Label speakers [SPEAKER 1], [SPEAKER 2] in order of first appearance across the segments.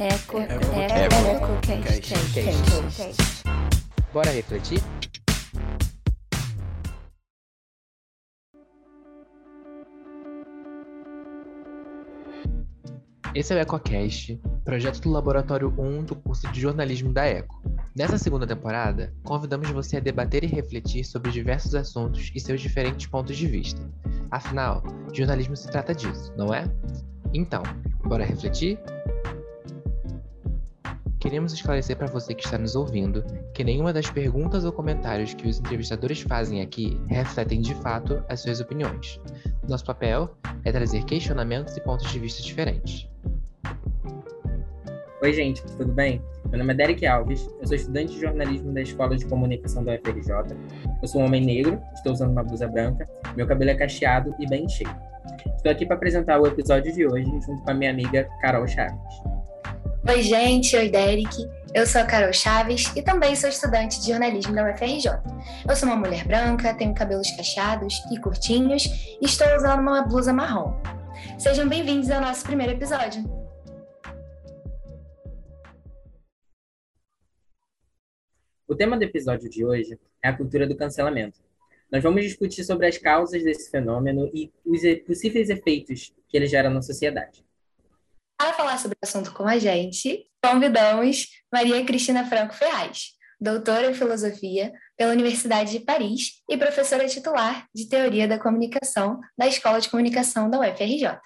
[SPEAKER 1] Eco, eco, eco,
[SPEAKER 2] Cast. Bora refletir? Esse é o EcoCast, projeto do Laboratório 1 do curso de jornalismo da ECO. Nessa segunda temporada, convidamos você a debater e refletir sobre diversos assuntos e seus diferentes pontos de vista. Afinal, jornalismo se trata disso, não é? Então, bora refletir? Queremos esclarecer para você que está nos ouvindo que nenhuma das perguntas ou comentários que os entrevistadores fazem aqui refletem de fato as suas opiniões. Nosso papel é trazer questionamentos e pontos de vista diferentes.
[SPEAKER 3] Oi, gente, tudo bem? Meu nome é Derek Alves, eu sou estudante de jornalismo da Escola de Comunicação da UFRJ. Eu sou um homem negro, estou usando uma blusa branca, meu cabelo é cacheado e bem cheio. Estou aqui para apresentar o episódio de hoje junto com a minha amiga Carol Chaves.
[SPEAKER 4] Oi, gente, oi, Derek. Eu sou a Carol Chaves e também sou estudante de jornalismo da UFRJ. Eu sou uma mulher branca, tenho cabelos cacheados e curtinhos e estou usando uma blusa marrom. Sejam bem-vindos ao nosso primeiro episódio.
[SPEAKER 3] O tema do episódio de hoje é a cultura do cancelamento. Nós vamos discutir sobre as causas desse fenômeno e os possíveis efeitos que ele gera na sociedade.
[SPEAKER 4] Para falar sobre o assunto com a gente, convidamos Maria Cristina Franco Ferraz, doutora em filosofia pela Universidade de Paris e professora titular de Teoria da Comunicação da Escola de Comunicação da UFRJ.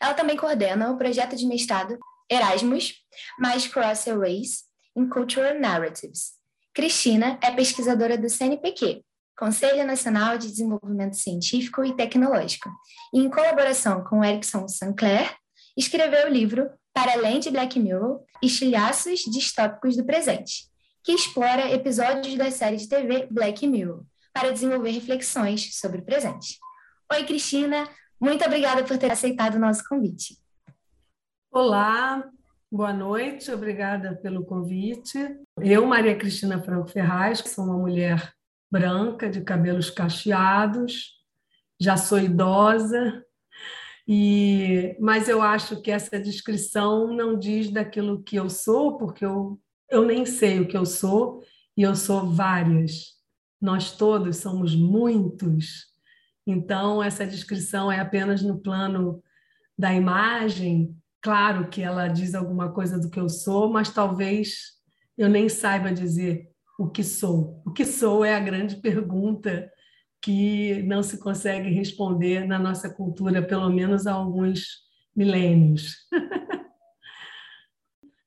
[SPEAKER 4] Ela também coordena o projeto de mestrado Erasmus, mais Cross Race in Cultural Narratives, Cristina é pesquisadora do CNPq, Conselho Nacional de Desenvolvimento Científico e Tecnológico, e em colaboração com Erickson Sinclair, escreveu o livro Para Além de Black Mirror, Estilhaços Distópicos do Presente, que explora episódios da série de TV Black Mirror, para desenvolver reflexões sobre o presente. Oi, Cristina, muito obrigada por ter aceitado o nosso convite.
[SPEAKER 5] Olá, Boa noite, obrigada pelo convite. Eu, Maria Cristina Franco Ferraz, sou uma mulher branca, de cabelos cacheados, já sou idosa, e mas eu acho que essa descrição não diz daquilo que eu sou, porque eu, eu nem sei o que eu sou, e eu sou várias. Nós todos somos muitos. Então, essa descrição é apenas no plano da imagem, Claro que ela diz alguma coisa do que eu sou, mas talvez eu nem saiba dizer o que sou. O que sou é a grande pergunta que não se consegue responder na nossa cultura, pelo menos há alguns milênios.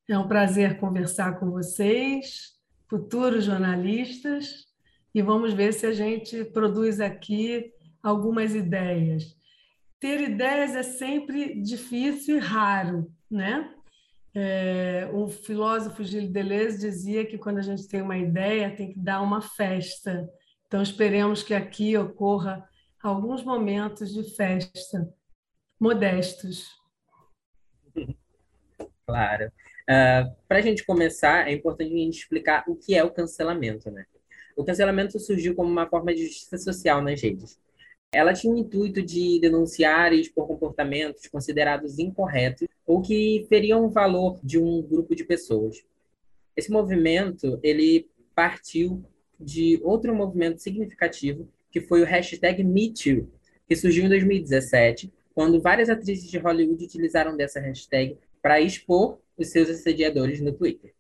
[SPEAKER 5] É um prazer conversar com vocês, futuros jornalistas, e vamos ver se a gente produz aqui algumas ideias ter ideias é sempre difícil e raro, né? É, o filósofo Gilles Deleuze dizia que quando a gente tem uma ideia tem que dar uma festa. Então esperemos que aqui ocorra alguns momentos de festa modestos.
[SPEAKER 3] Claro. Uh, ah, Para a gente começar, é importante a gente explicar o que é o cancelamento, né? O cancelamento surgiu como uma forma de justiça social nas redes ela tinha o intuito de denunciar e expor comportamentos considerados incorretos ou que feriam o valor de um grupo de pessoas. Esse movimento, ele partiu de outro movimento significativo, que foi o hashtag MeToo, que surgiu em 2017, quando várias atrizes de Hollywood utilizaram dessa hashtag para expor os seus assediadores no Twitter.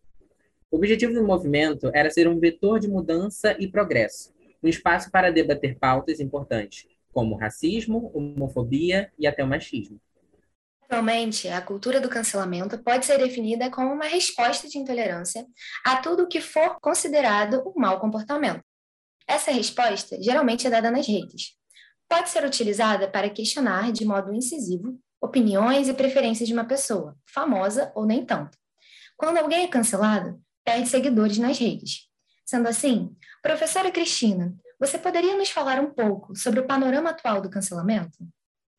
[SPEAKER 3] O objetivo do movimento era ser um vetor de mudança e progresso, um espaço para debater pautas importantes, como racismo, homofobia e até o machismo.
[SPEAKER 4] Atualmente, a cultura do cancelamento pode ser definida como uma resposta de intolerância a tudo o que for considerado um mau comportamento. Essa resposta geralmente é dada nas redes. Pode ser utilizada para questionar de modo incisivo opiniões e preferências de uma pessoa, famosa ou nem tanto. Quando alguém é cancelado, perde seguidores nas redes. Sendo assim, professora Cristina, você poderia nos falar um pouco sobre o panorama atual do cancelamento?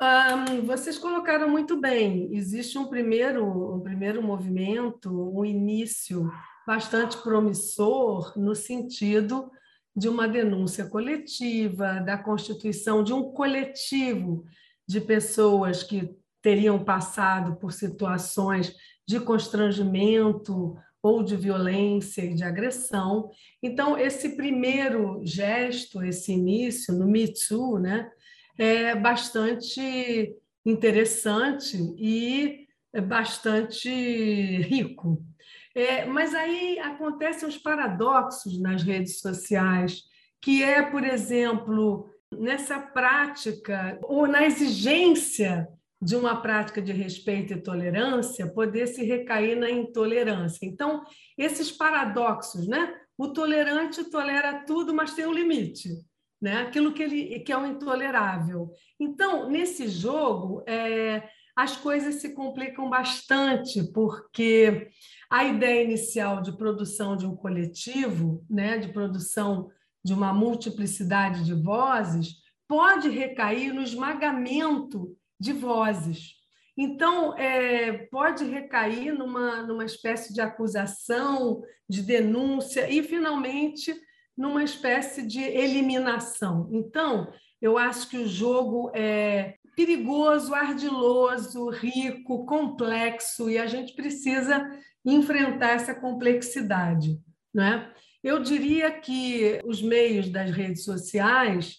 [SPEAKER 5] Um, vocês colocaram muito bem. Existe um primeiro, um primeiro movimento, um início bastante promissor no sentido de uma denúncia coletiva, da constituição de um coletivo de pessoas que teriam passado por situações de constrangimento ou de violência e de agressão. Então, esse primeiro gesto, esse início no Me Too, né, é bastante interessante e bastante rico. É, mas aí acontecem os paradoxos nas redes sociais, que é, por exemplo, nessa prática ou na exigência de uma prática de respeito e tolerância poder se recair na intolerância. Então, esses paradoxos, né? O tolerante tolera tudo, mas tem um limite, né? Aquilo que ele que é o intolerável. Então, nesse jogo, é, as coisas se complicam bastante, porque a ideia inicial de produção de um coletivo, né, de produção de uma multiplicidade de vozes, pode recair no esmagamento de vozes. Então, é, pode recair numa, numa espécie de acusação, de denúncia e, finalmente, numa espécie de eliminação. Então, eu acho que o jogo é perigoso, ardiloso, rico, complexo, e a gente precisa enfrentar essa complexidade. Né? Eu diria que os meios das redes sociais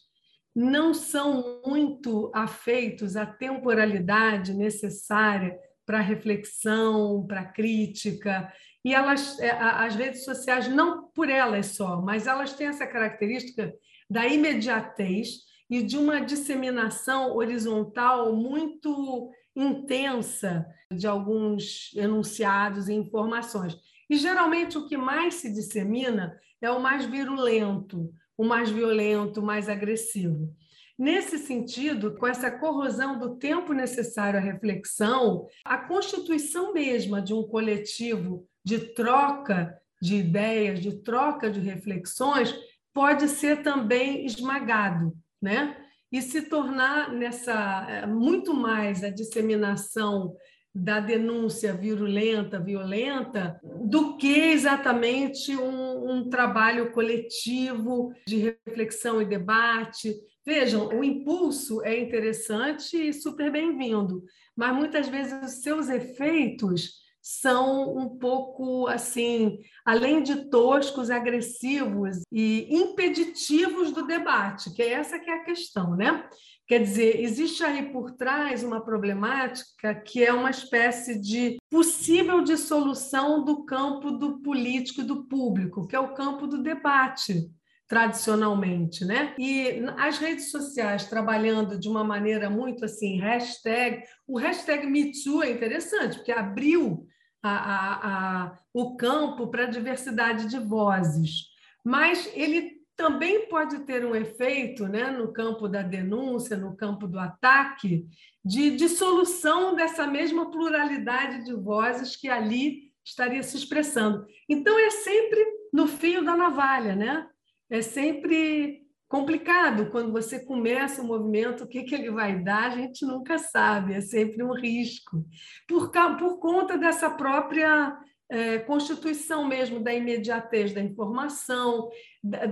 [SPEAKER 5] não são muito afeitos à temporalidade necessária para reflexão, para crítica. E elas, é, as redes sociais, não por elas só, mas elas têm essa característica da imediatez e de uma disseminação horizontal muito intensa de alguns enunciados e informações. E geralmente o que mais se dissemina é o mais virulento, o mais violento, o mais agressivo. Nesse sentido, com essa corrosão do tempo necessário à reflexão, a constituição mesma de um coletivo de troca de ideias, de troca de reflexões, pode ser também esmagado, né? E se tornar nessa eh, muito mais a disseminação da denúncia virulenta, violenta, do que exatamente um, um, trabalho coletivo de reflexão e debate. Vejam, o impulso é interessante e super bem-vindo, mas muitas vezes os seus efeitos são um pouco assim, além de toscos, agressivos e impeditivos do debate, que é essa que é a questão, né? Quer dizer, existe aí por trás uma problemática que é uma espécie de possível dissolução do campo do político e do público, que é o campo do debate tradicionalmente, né? E as redes sociais trabalhando de uma maneira muito assim, hashtag, o hashtag MeToo é interessante, porque abriu a, a, a, o campo para a diversidade de vozes, mas ele também pode ter um efeito né, no campo da denúncia, no campo do ataque, de dissolução dessa mesma pluralidade de vozes que ali estaria se expressando. Então, é sempre no fio da navalha, né? É sempre complicado quando você começa o movimento, o que, que ele vai dar, a gente nunca sabe, é sempre um risco. Por, por conta dessa própria é, constituição mesmo da imediatez da informação,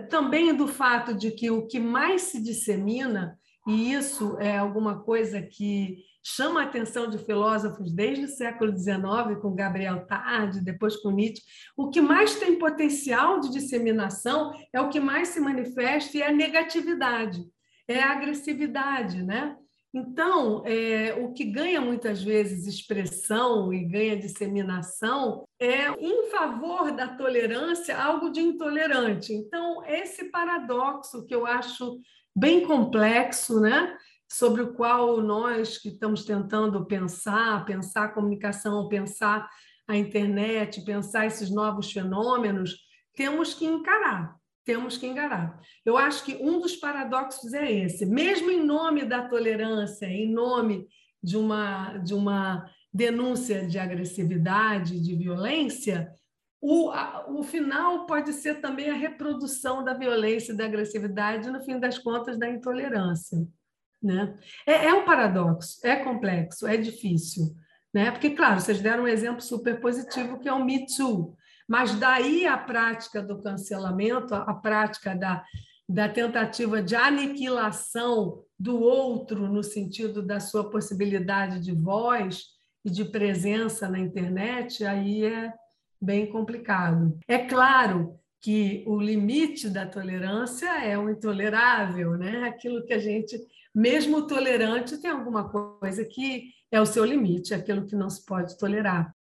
[SPEAKER 5] também do fato de que o que mais se dissemina, e isso é alguma coisa que chama a atenção de filósofos desde o século XIX, com Gabriel Tarde, depois com Nietzsche, o que mais tem potencial de disseminação é o que mais se manifesta e é a negatividade, é a agressividade, né? Então, é, o que ganha muitas vezes expressão e ganha disseminação é, em favor da tolerância, algo de intolerante. Então, esse paradoxo que eu acho bem complexo, né? sobre o qual nós que estamos tentando pensar, pensar a comunicação, pensar a internet, pensar esses novos fenômenos, temos que encarar temos que enganar. Eu acho que um dos paradoxos é esse. Mesmo em nome da tolerância, em nome de uma, de uma denúncia de agressividade, de violência, o, a, o final pode ser também a reprodução da violência e da agressividade, no fim das contas, da intolerância. Né? É, é um paradoxo, é complexo, é difícil. Né? Porque, claro, vocês deram um exemplo super positivo, que é o Me Too. Mas daí a prática do cancelamento, a prática da, da tentativa de aniquilação do outro no sentido da sua possibilidade de voz, e de presença na internet, aí é bem complicado. É claro que o limite da tolerância é o intolerável, né? Aquilo que a gente, mesmo tolerante, tem alguma coisa que é o seu limite, aquilo que não se pode tolerar.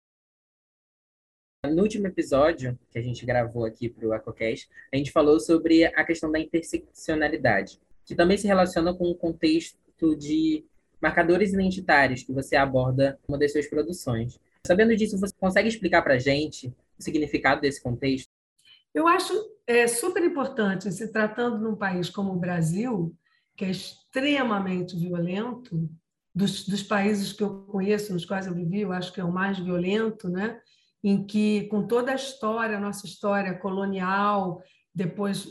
[SPEAKER 3] No último episódio que a gente gravou aqui para o EcoCast, a gente falou sobre a questão da interseccionalidade, que também se relaciona com o contexto de marcadores identitários que você aborda em uma das suas produções. Sabendo disso, você consegue explicar para a gente o significado desse contexto?
[SPEAKER 5] Eu acho é, super importante, se tratando de um país como o Brasil, que é extremamente violento, dos, dos países que eu conheço, nos quais eu vivi, eu acho que é o mais violento, né? em que, com toda a história, nossa história colonial, depois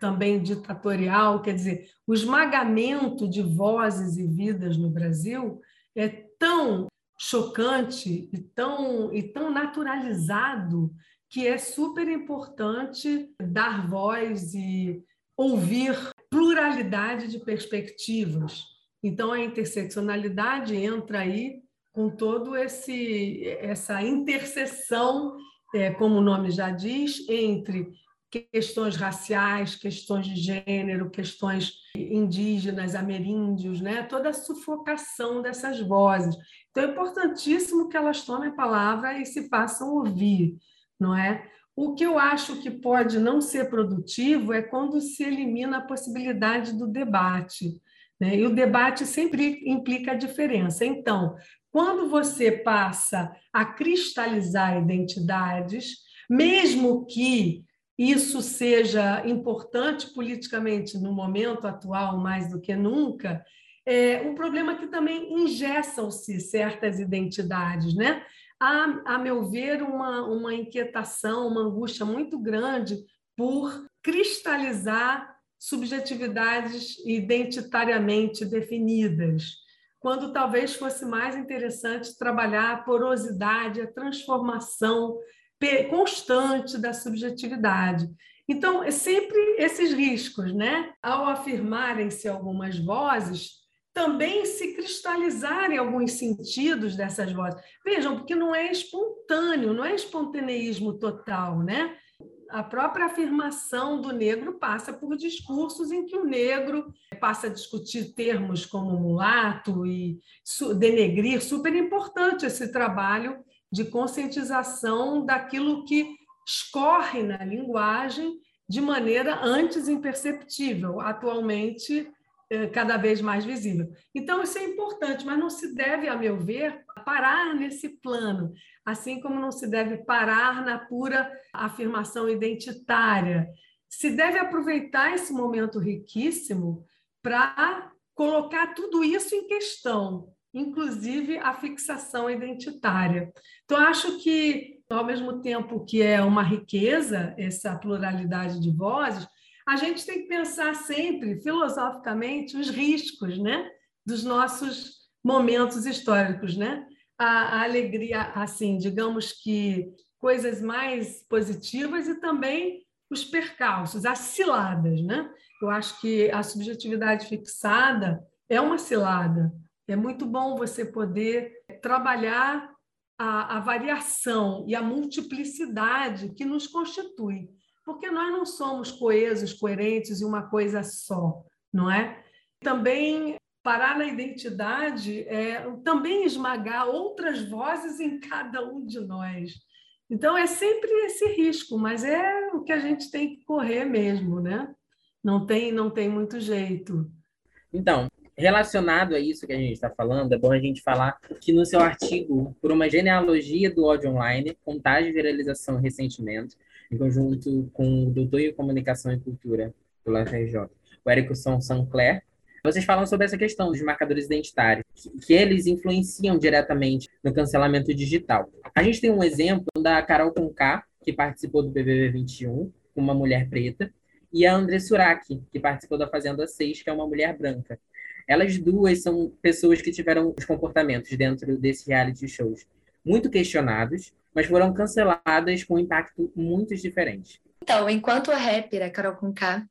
[SPEAKER 5] também ditatorial, quer dizer, o esmagamento de vozes e vidas no Brasil é tão chocante e tão, e tão naturalizado que é super importante dar voz e ouvir pluralidade de perspectivas. Então, a interseccionalidade entra aí com todo esse essa interseção, é, como o nome já diz, entre questões raciais, questões de gênero, questões indígenas, ameríndios, né? toda a sufocação dessas vozes. Então, é importantíssimo que elas tomem a palavra e se façam ouvir, não é? O que eu acho que pode não ser produtivo é quando se elimina a possibilidade do debate. Né? E o debate sempre implica a diferença. Então, quando você passa a cristalizar identidades, mesmo que isso seja importante politicamente no momento atual mais do que nunca, é um problema que também ingessam-se certas identidades, né? Há, a meu ver, uma, uma inquietação, uma angústia muito grande por cristalizar subjetividades identitariamente definidas quando talvez fosse mais interessante trabalhar a porosidade, a transformação constante da subjetividade. Então, é sempre esses riscos, né? Ao afirmarem-se algumas vozes, também se cristalizarem alguns sentidos dessas vozes. Vejam, porque não é espontâneo, não é espontaneísmo total, né? a própria afirmação do negro passa por discursos em que o negro passa a discutir termos como mulato e denegrir, super importante esse trabalho de conscientização daquilo que escorre na linguagem de maneira antes imperceptível. Atualmente, cada vez mais visível. Então, isso é importante, mas não se deve, a meu ver, parar nesse plano, assim como não se deve parar na pura afirmação identitária. Se deve aproveitar esse momento riquíssimo para colocar tudo isso em questão, inclusive a fixação identitária. Então, acho que, ao mesmo tempo que é uma riqueza essa pluralidade de vozes, a gente tem que pensar sempre, filosoficamente, os riscos né, dos nossos momentos históricos. Né? A, a alegria, assim, digamos que coisas mais positivas e também os percalços, as ciladas. Né? Eu acho que a subjetividade fixada é uma cilada. É muito bom você poder trabalhar a, a variação e a multiplicidade que nos constitui porque nós não somos coesos, coerentes e uma coisa só, não é? Também parar na identidade é também esmagar outras vozes em cada um de nós. Então é sempre esse risco, mas é o que a gente tem que correr mesmo, né? Não tem, não tem muito jeito.
[SPEAKER 3] Então, relacionado a isso que a gente está falando, é bom a gente falar que no seu artigo, por uma genealogia do ódio online, contagem, viralização e ressentimento, em conjunto com o doutor em Comunicação e Cultura do UFRJ, o Érico São Sancler. Vocês falam sobre essa questão dos marcadores identitários, que, eles influenciam diretamente no cancelamento digital. A gente tem um exemplo da Carol Conká, que participou do BBB 21, uma mulher preta, e a André Surak, que participou da Fazenda 6, que é uma mulher branca. Elas duas são pessoas que tiveram os comportamentos dentro desse reality shows muito questionados, mas foram canceladas com um impacto muito diferente.
[SPEAKER 4] Então, enquanto a rapper, a Carol Conká,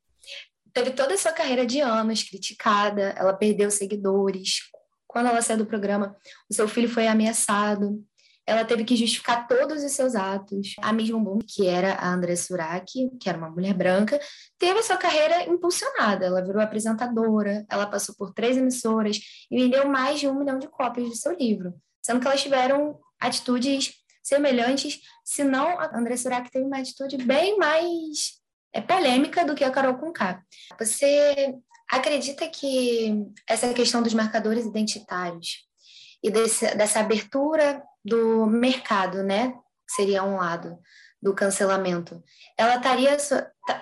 [SPEAKER 4] teve toda a sua carreira de anos criticada, ela perdeu seguidores, quando ela saiu do programa, o seu filho foi ameaçado, ela teve que justificar todos os seus atos. A Miss Boom, que era a André Suraki, que era uma mulher branca, teve a sua carreira impulsionada. Ela virou apresentadora, ela passou por três emissoras e vendeu mais de um milhão de cópias de seu livro, sendo que elas tiveram atitudes semelhantes, se não a André Suraki teve uma atitude bem mais é, polêmica do que a Carol Conká. Você acredita que essa questão dos marcadores identitários e desse, dessa abertura do mercado, né, seria um lado do cancelamento, ela estaria,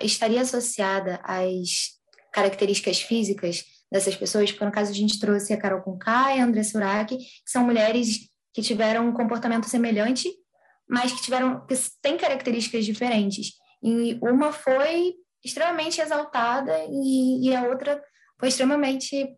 [SPEAKER 4] estaria associada às características físicas dessas pessoas, porque no caso a gente trouxe a Carol Conká e a André Surak, que são mulheres que tiveram um comportamento semelhante, mas que tiveram que têm características diferentes. E uma foi extremamente exaltada e, e a outra foi extremamente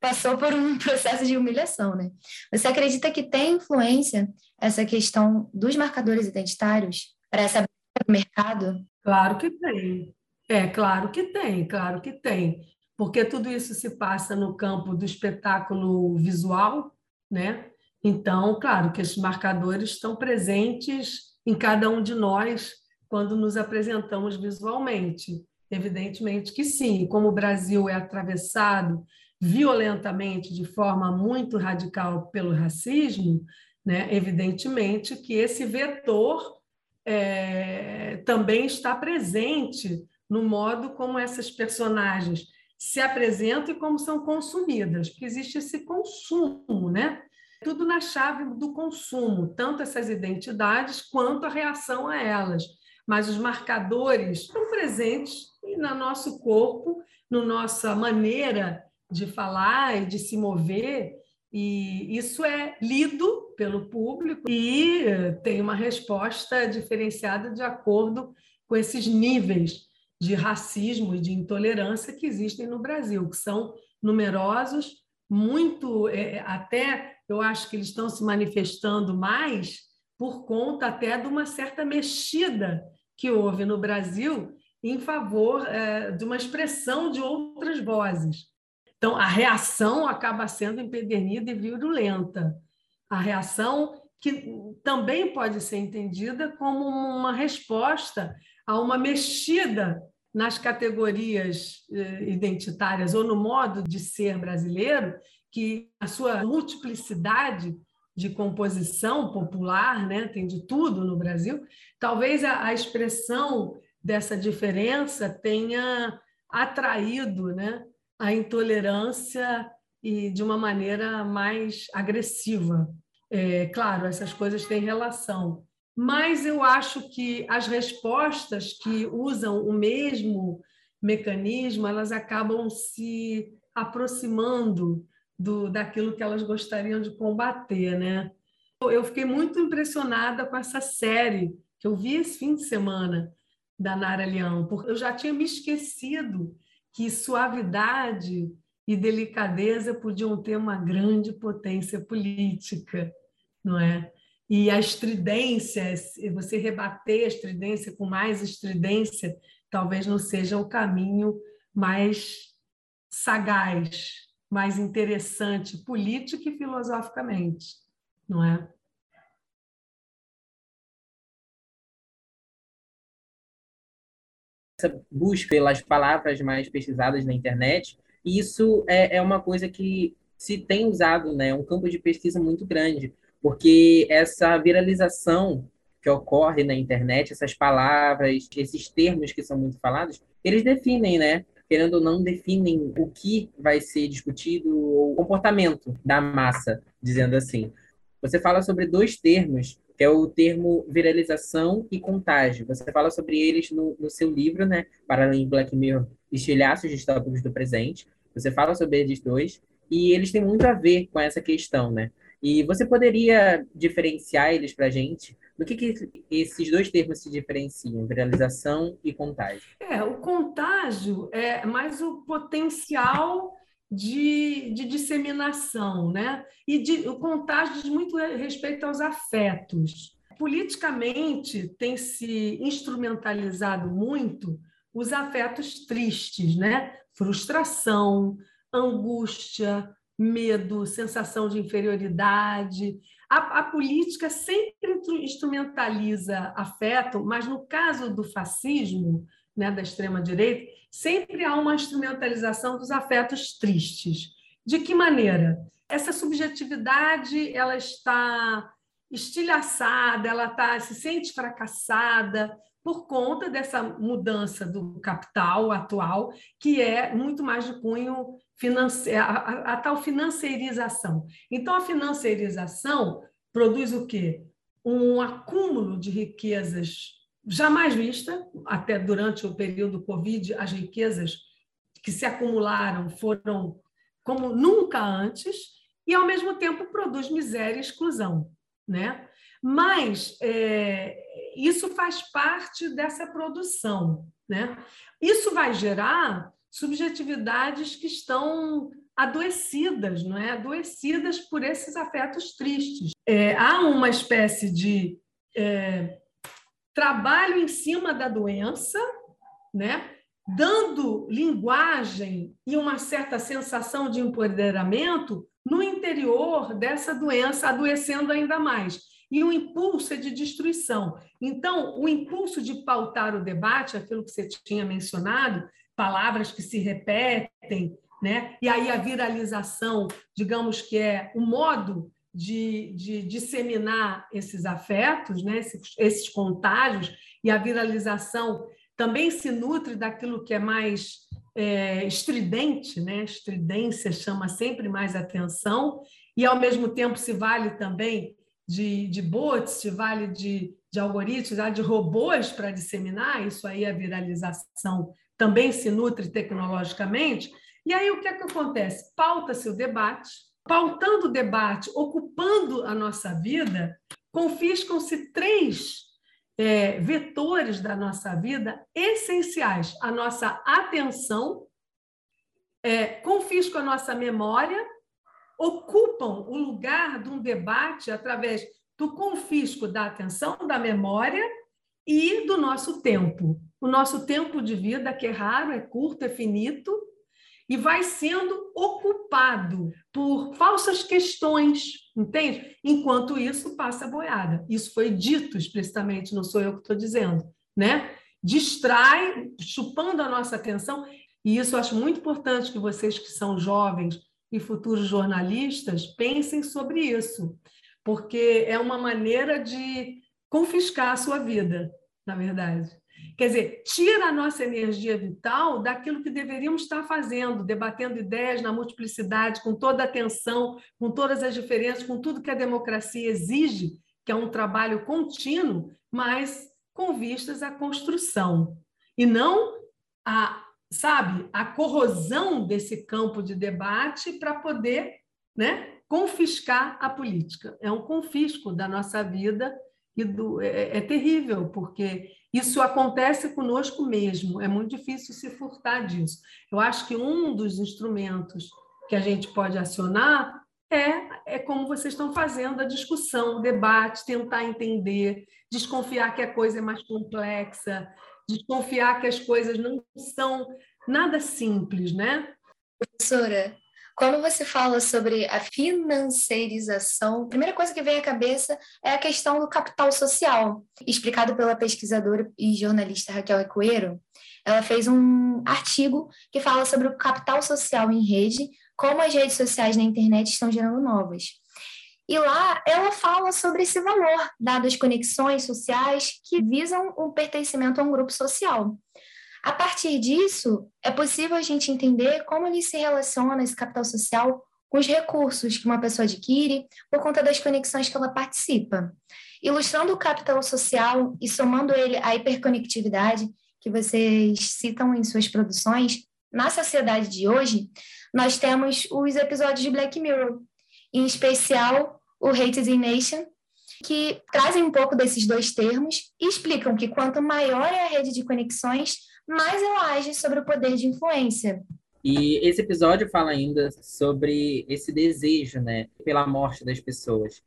[SPEAKER 4] passou por um processo de humilhação, né? Você acredita que tem influência essa questão dos marcadores identitários para essa do mercado?
[SPEAKER 5] Claro que tem. É, claro que tem, claro que tem. Porque tudo isso se passa no campo do espetáculo visual, né? Então, claro que esses marcadores estão presentes em cada um de nós quando nos apresentamos visualmente. Evidentemente que sim, como o Brasil é atravessado violentamente, de forma muito radical, pelo racismo, né, evidentemente que esse vetor é, também está presente no modo como essas personagens se apresentam e como são consumidas, porque existe esse consumo, né? Tudo na chave do consumo, tanto essas identidades quanto a reação a elas. Mas os marcadores estão presentes no nosso corpo, na nossa maneira de falar e de se mover, e isso é lido pelo público e tem uma resposta diferenciada de acordo com esses níveis de racismo e de intolerância que existem no Brasil, que são numerosos, muito é, até eu acho que eles estão se manifestando mais por conta até de uma certa mexida que houve no Brasil em favor é, de uma expressão de outras vozes. Então, a reação acaba sendo empedernida e virulenta. A reação que também pode ser entendida como uma resposta a uma mexida nas categorias eh, identitárias ou no modo de ser brasileiro, que a sua multiplicidade de composição popular, né, tem de tudo no Brasil, talvez a, a expressão dessa diferença tenha atraído né, a intolerância e de uma maneira mais agressiva. É, claro, essas coisas têm relação, mas eu acho que as respostas que usam o mesmo mecanismo, elas acabam se aproximando do, daquilo que elas gostariam de combater, né? Eu fiquei muito impressionada com essa série que eu vi esse fim de semana da Nara Leão, porque eu já tinha me esquecido que suavidade e delicadeza podiam ter uma grande potência política, não é? E a estridência, você rebater a estridência com mais estridência, talvez não seja o caminho mais sagaz, mais interessante, política e filosoficamente, não é?
[SPEAKER 3] essa busca pelas palavras mais pesquisadas na internet, e isso é, é uma coisa que se tem usado, né, um campo de pesquisa muito grande, porque essa viralização que ocorre na internet, essas palavras, esses termos que são muito falados, eles definem, né, querendo ou não, definem o que vai ser discutido, o comportamento da massa, dizendo assim. Você fala sobre dois termos que é o termo viralização e contágio. Você fala sobre eles no, no seu livro, né? Paralelo Black Mirror, Estilhaços Distópicos do Presente. Você fala sobre eles dois, e eles têm muito a ver com essa questão, né? E você poderia diferenciar eles para gente? Do que, que esses dois termos se diferenciam, viralização e contágio?
[SPEAKER 5] É, o contágio é mais o potencial de, de disseminação, né? E de, o contágio diz muito respeito aos afetos. Politicamente tem se instrumentalizado muito os afetos tristes, né? Frustração, angústia, medo, sensação de inferioridade. A, a política sempre instrumentaliza afeto, mas no caso do fascismo, né, da extrema-direita, sempre há uma instrumentalização dos afetos tristes. De que maneira? Essa subjetividade ela está estilhaçada, ela tá, se sente fracassada por conta dessa mudança do capital atual, que é muito mais de cunho financeiro, a, a, a tal financeirização. Então, a financeirização produz o quê? Um acúmulo de riquezas jamais vista, até durante o período Covid, as riquezas que se acumularam foram como nunca antes, e, ao mesmo tempo, produz miséria e exclusão. Né? Mas é, isso faz parte dessa produção. Né? Isso vai gerar subjetividades que estão adoecidas, não é? adoecidas por esses afetos tristes. É, há uma espécie de é, trabalho em cima da doença, né? dando linguagem e uma certa sensação de empoderamento no interior dessa doença, adoecendo ainda mais. E o impulso é de destruição. Então, o impulso de pautar o debate, aquilo que você tinha mencionado, palavras que se repetem, né? e aí a viralização, digamos que é o modo de, de disseminar esses afetos, né? esses, esses contágios, e a viralização também se nutre daquilo que é mais é, estridente, né? estridência chama sempre mais atenção, e ao mesmo tempo se vale também de, de bots, se vale de, de algoritmos, de robôs para disseminar, isso aí a viralização também se nutre tecnologicamente. E aí o que é que acontece? Pauta-se o debate, pautando o debate, ocupando a nossa vida, confiscam-se três é, vetores da nossa vida essenciais: a nossa atenção, é, confiscam a nossa memória, ocupam o lugar de um debate através do confisco da atenção, da memória e do nosso tempo. O nosso tempo de vida, que é raro, é curto, é finito, e vai sendo ocupado por falsas questões, entende? Enquanto isso passa a boiada. Isso foi dito explicitamente, não sou eu que estou dizendo, né? Distrai, chupando a nossa atenção, e isso eu acho muito importante que vocês que são jovens e futuros jornalistas pensem sobre isso, porque é uma maneira de confiscar a sua vida, na verdade. Quer dizer, tira a nossa energia vital daquilo que deveríamos estar fazendo, debatendo ideias na multiplicidade, com toda a atenção, com todas as diferenças, com tudo que a democracia exige, que é um trabalho contínuo, mas com vistas à construção. E não a, sabe, a corrosão desse campo de debate para poder né, confiscar a política. É um confisco da nossa vida e do, é, é terrível, porque isso acontece conosco mesmo, é muito difícil se furtar disso. Eu acho que um dos instrumentos que a gente pode acionar é, é como vocês estão fazendo a discussão, o debate, tentar entender, desconfiar que a coisa é mais complexa, desconfiar que as coisas não são nada simples, né?
[SPEAKER 4] Professora, quando você fala sobre a financeirização, a primeira coisa que vem à cabeça é a questão do capital social. Explicado pela pesquisadora e jornalista Raquel Recoeiro, ela fez um artigo que fala sobre o capital social em rede, como as redes sociais na internet estão gerando novas. E lá ela fala sobre esse valor, dado as conexões sociais que visam o pertencimento a um grupo social. A partir disso, é possível a gente entender como ele se relaciona, esse capital social, com os recursos que uma pessoa adquire por conta das conexões que ela participa. Ilustrando o capital social e somando ele à hiperconectividade que vocês citam em suas produções, na sociedade de hoje, nós temos os episódios de Black Mirror, em especial o Hated Nation, que trazem um pouco desses dois termos e explicam que quanto maior é a rede de conexões, mais ela age sobre o poder de influência.
[SPEAKER 3] E esse episódio fala ainda sobre esse desejo, né, pela morte das pessoas.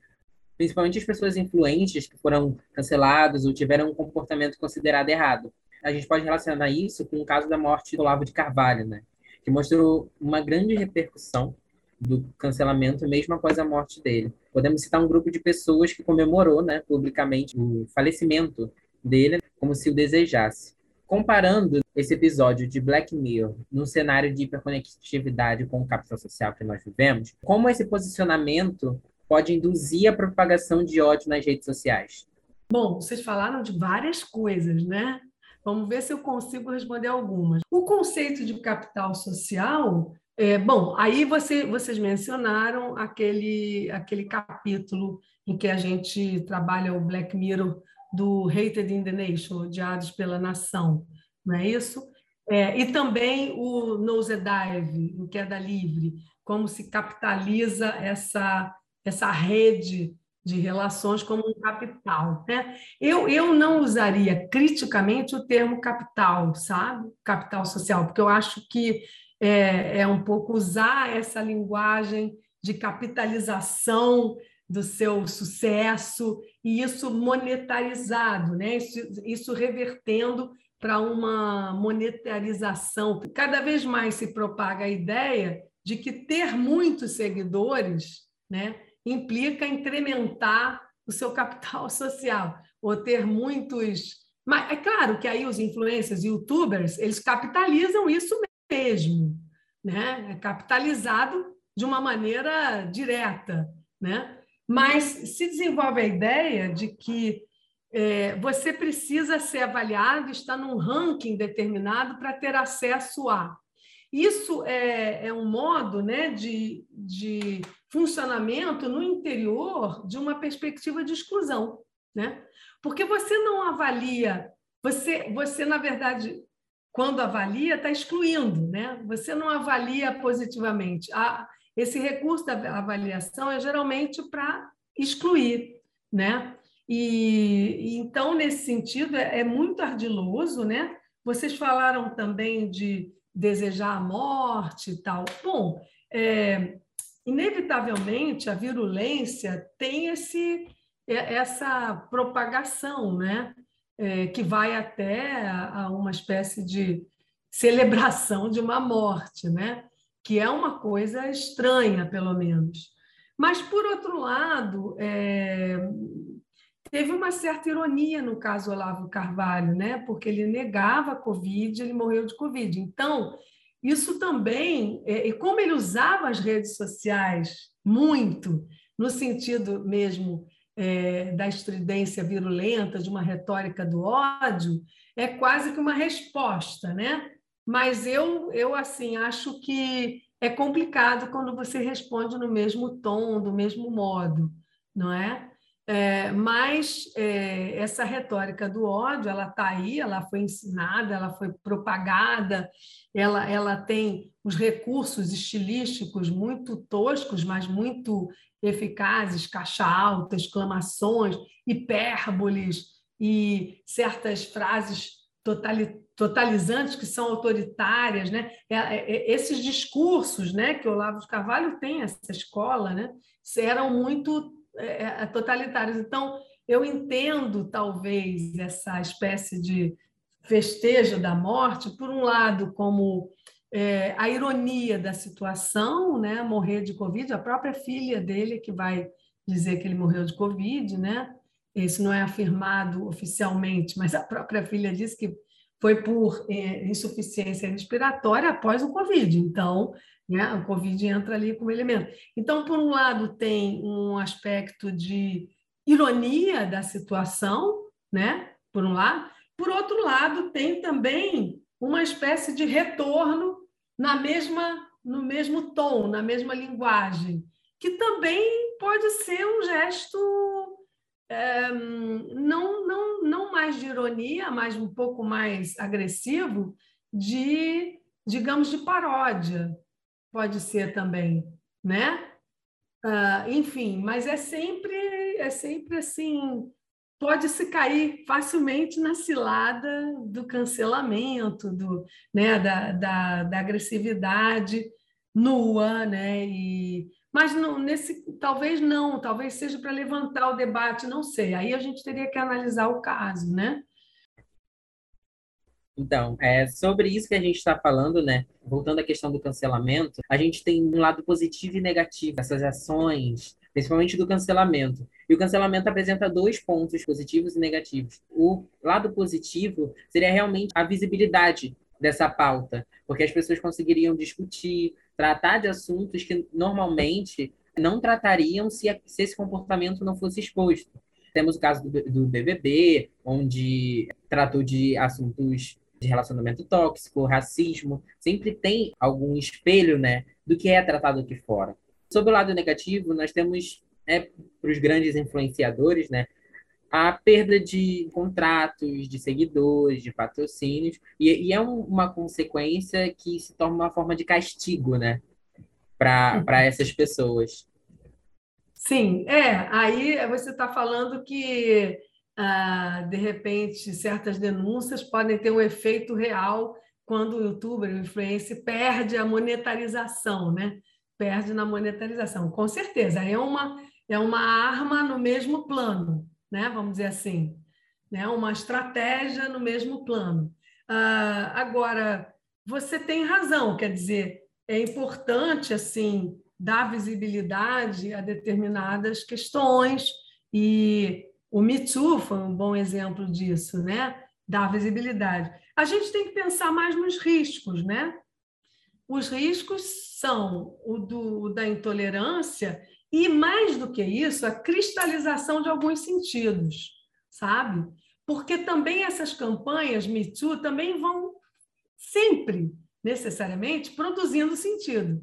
[SPEAKER 3] Principalmente as pessoas influentes que foram canceladas ou tiveram um comportamento considerado errado. A gente pode relacionar isso com o caso da morte do Olavo de Carvalho, né, que mostrou uma grande repercussão do cancelamento mesmo após a morte dele. Podemos citar um grupo de pessoas que comemorou né, publicamente o falecimento dele, como se o desejasse. Comparando esse episódio de Black Mirror no cenário de hiperconectividade com o capital social que nós vivemos, como esse posicionamento pode induzir a propagação de ódio nas redes sociais?
[SPEAKER 5] Bom, vocês falaram de várias coisas, né? Vamos ver se eu consigo responder algumas. O conceito de capital social, é, bom, aí você, vocês mencionaram aquele, aquele capítulo em que a gente trabalha o Black Mirror do Hated in the Nation, Odiados pela Nação, não é isso? É, e também o Nosedive, em Queda Livre, como se capitaliza essa, essa rede de relações como um capital. Né? Eu, eu não usaria criticamente o termo capital, sabe? Capital social, porque eu acho que é, é um pouco usar essa linguagem de capitalização do seu sucesso e isso monetarizado, né? isso, isso revertendo para uma monetarização. Cada vez mais se propaga a ideia de que ter muitos seguidores né, implica incrementar o seu capital social, ou ter muitos. Mas é claro que aí os influencers youtubers eles capitalizam isso mesmo, né? É capitalizado de uma maneira direta, né? Mas se desenvolve a ideia de que é, você precisa ser avaliado, está num ranking determinado para ter acesso a. Isso é, é um modo né, de, de funcionamento no interior de uma perspectiva de exclusão. Né? Porque você não avalia, você, você na verdade, quando avalia, está excluindo, né? você não avalia positivamente. A, esse recurso da avaliação é geralmente para excluir. Né? E, então, nesse sentido, é, é muito ardiloso. Né? Vocês falaram também de desejar a morte e tal. Bom, é, inevitavelmente a virulência tem esse, é, essa propagação, né? É, que vai até a, uma espécie de celebração de uma morte, né? Que é uma coisa estranha, pelo menos. Mas, por outro lado, é, teve uma certa ironia no caso Olavo Carvalho, né? porque ele negava a Covid, ele morreu de Covid. Então, isso também, é, e como ele usava as redes sociais muito, no sentido mesmo é, da estridência virulenta, de uma retórica do ódio, é quase que uma resposta, né? Mas eu, eu assim, acho que é complicado quando você responde no mesmo tom, do mesmo modo, não é? É, mas é, essa retórica do ódio, ela está aí, ela foi ensinada, ela foi propagada, ela, ela tem os recursos estilísticos muito toscos, mas muito eficazes, caixa alta, exclamações, hipérboles e certas frases totalizantes que são autoritárias, né? É, é, é, esses discursos, né, que o Olavo de Carvalho tem essa escola, né, eram muito é, totalitários. Então, eu entendo, talvez, essa espécie de festejo da morte, por um lado, como é, a ironia da situação, né? morrer de Covid, a própria filha dele que vai dizer que ele morreu de Covid, né? Isso não é afirmado oficialmente, mas a própria filha disse que foi por é, insuficiência respiratória após o Covid. Então, né? O Covid entra ali como elemento. Então, por um lado, tem um aspecto de ironia da situação, né? por um lado. Por outro lado, tem também uma espécie de retorno na mesma no mesmo tom, na mesma linguagem, que também pode ser um gesto não, não, não mais de ironia, mas um pouco mais agressivo, de, digamos, de paródia, pode ser também, né? Uh, enfim, mas é sempre, é sempre assim, pode se cair facilmente na cilada do cancelamento, do, né, da, da, da agressividade nua, né? E, mas não, nesse, talvez não, talvez seja para levantar o debate, não sei. Aí a gente teria que analisar o caso, né?
[SPEAKER 3] Então, é sobre isso que a gente está falando, né? Voltando à questão do cancelamento, a gente tem um lado positivo e negativo essas ações, principalmente do cancelamento. E o cancelamento apresenta dois pontos positivos e negativos. O lado positivo seria realmente a visibilidade dessa pauta, porque as pessoas conseguiriam discutir, tratar de assuntos que normalmente não tratariam se, se esse comportamento não fosse exposto. Temos o caso do, do BBB, onde tratou de assuntos de relacionamento tóxico, racismo, sempre tem algum espelho, né, do que é tratado aqui fora. Sob o lado negativo, nós temos, né, para os grandes influenciadores, né, a perda de contratos, de seguidores, de patrocínios, e, e é um, uma consequência que se torna uma forma de castigo, né, para essas pessoas.
[SPEAKER 5] Sim, é. Aí você está falando que ah, de repente, certas denúncias podem ter um efeito real quando o youtuber, o influencer, perde a monetarização, né? Perde na monetarização. Com certeza, é uma, é uma arma no mesmo plano, né? Vamos dizer assim, né? Uma estratégia no mesmo plano. Ah, agora, você tem razão, quer dizer, é importante assim dar visibilidade a determinadas questões e o Me foi um bom exemplo disso, né? Da visibilidade. A gente tem que pensar mais nos riscos, né? Os riscos são o do, da intolerância e, mais do que isso, a cristalização de alguns sentidos, sabe? Porque também essas campanhas Me Too também vão sempre, necessariamente, produzindo sentido.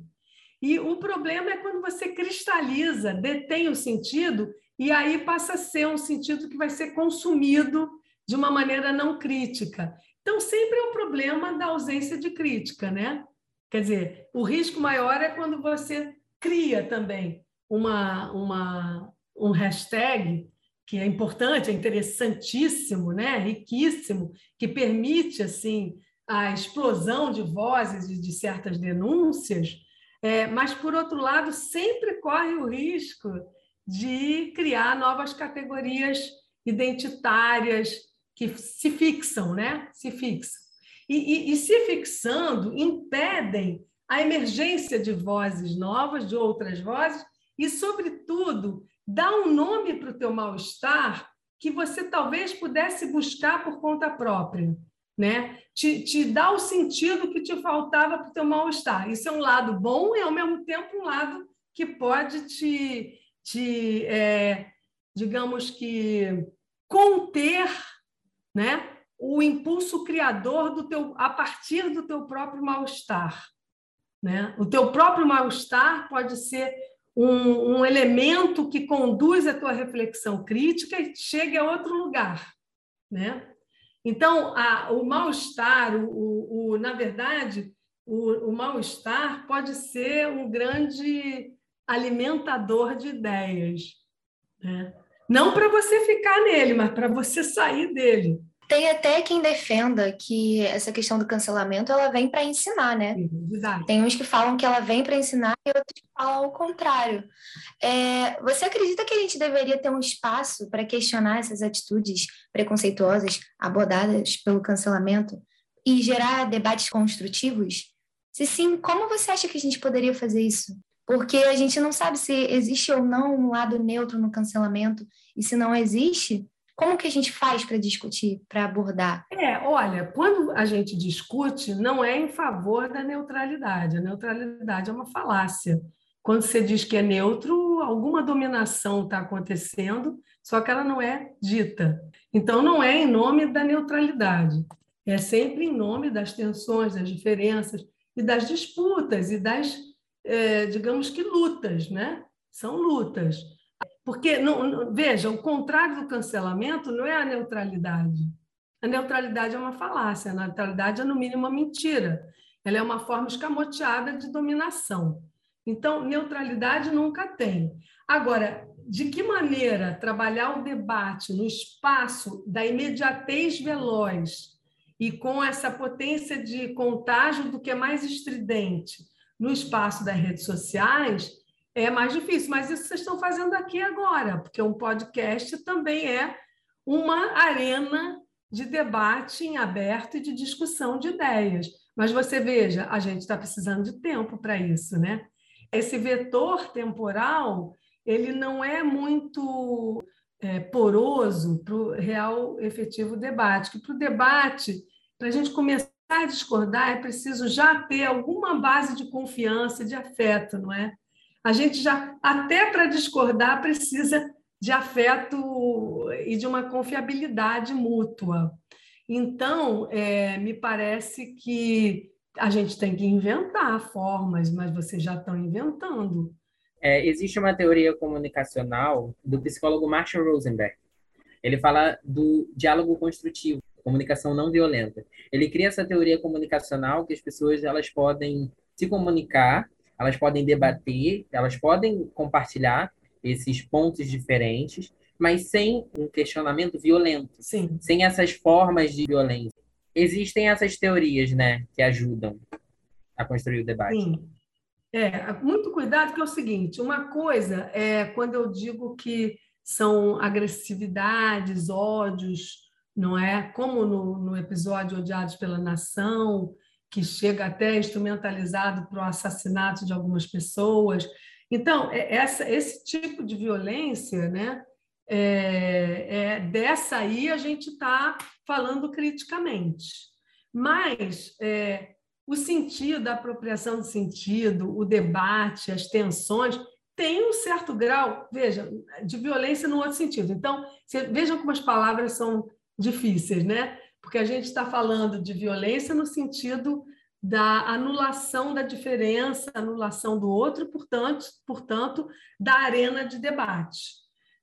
[SPEAKER 5] E o problema é quando você cristaliza, detém o sentido e aí passa a ser um sentido que vai ser consumido de uma maneira não crítica. Então, sempre é o problema da ausência de crítica, né? Quer dizer, o risco maior é quando você cria também uma, uma, um hashtag que é importante, é interessantíssimo, né? riquíssimo, que permite assim a explosão de vozes e de certas denúncias, é, mas, por outro lado, sempre corre o risco de criar novas categorias identitárias que se fixam, né? Se fixam. E, e, e se fixando, impedem a emergência de vozes novas, de outras vozes, e, sobretudo, dá um nome para o teu mal-estar que você talvez pudesse buscar por conta própria. Né? Te, te dá o sentido que te faltava para o teu mal-estar. Isso é um lado bom e, ao mesmo tempo, um lado que pode te, de, é, digamos que, conter né, o impulso criador do teu, a partir do teu próprio mal-estar. Né? O teu próprio mal-estar pode ser um, um, elemento que conduz a tua reflexão crítica e chegue a outro lugar. Né? Então, a, o mal-estar, o, o, o, na verdade, o, o mal-estar pode ser um grande alimentador de ideias. Né? Não para você ficar nele, mas para você sair dele.
[SPEAKER 4] Tem até quem defenda que essa questão do cancelamento ela vem para ensinar, né?
[SPEAKER 5] Exato.
[SPEAKER 4] Tem uns que falam que ela vem para ensinar e outros que falam o contrário. É, você acredita que a gente deveria ter um espaço para questionar essas atitudes preconceituosas abordadas pelo cancelamento e gerar debates construtivos? Se sim, como você acha que a gente poderia fazer isso? porque a gente não sabe se existe ou não um lado neutro no cancelamento, e se não existe, como que a gente faz para discutir, para abordar?
[SPEAKER 5] É, olha, quando a gente discute, não é em favor da neutralidade. A neutralidade é uma falácia. Quando você diz que é neutro, alguma dominação está acontecendo, só que ela não é dita. Então, não é em nome da neutralidade. É sempre em nome das tensões, das diferenças e das disputas e das é, digamos que lutas, né? São lutas. Porque, não, não, veja, o contrário do cancelamento não é a neutralidade. A neutralidade é uma falácia, a neutralidade é, no mínimo, uma mentira. Ela é uma forma escamoteada de dominação. Então, neutralidade nunca tem. Agora, de que maneira trabalhar o debate no espaço da imediatez veloz e com essa potência de contágio do que é mais estridente, no espaço das redes sociais, é mais difícil. Mas isso vocês estão fazendo aqui agora, porque um podcast também é uma arena de debate em aberto e de discussão de ideias. Mas você veja, a gente está precisando de tempo para isso, né? Esse vetor temporal, ele não é muito é, poroso para o real efetivo debate. Que para o debate, para a gente começar a discordar, é preciso já ter alguma base de confiança, de afeto, não é? A gente já, até para discordar, precisa de afeto e de uma confiabilidade mútua. Então, é, me parece que a gente tem que inventar formas, mas vocês já estão inventando.
[SPEAKER 3] É, existe uma teoria comunicacional do psicólogo Marshall Rosenberg. Ele fala do diálogo construtivo, comunicação não violenta. Ele cria essa teoria comunicacional que as pessoas elas podem se comunicar, elas podem debater, elas podem compartilhar esses pontos diferentes, mas sem um questionamento violento,
[SPEAKER 5] Sim.
[SPEAKER 3] sem essas formas de violência. Existem essas teorias, né, que ajudam a construir o debate.
[SPEAKER 5] Sim. É, muito cuidado, que é o seguinte: uma coisa é quando eu digo que são agressividades, ódios, não é? Como no, no episódio Odiados pela Nação, que chega até instrumentalizado para o assassinato de algumas pessoas. Então, é, essa, esse tipo de violência, né? É, é, dessa aí a gente está falando criticamente. Mas é, o sentido, a apropriação do sentido, o debate, as tensões, tem um certo grau, veja, de violência no outro sentido. Então, vejam como as palavras são difíceis, né? Porque a gente está falando de violência no sentido da anulação da diferença, anulação do outro, portanto, portanto, da arena de debate.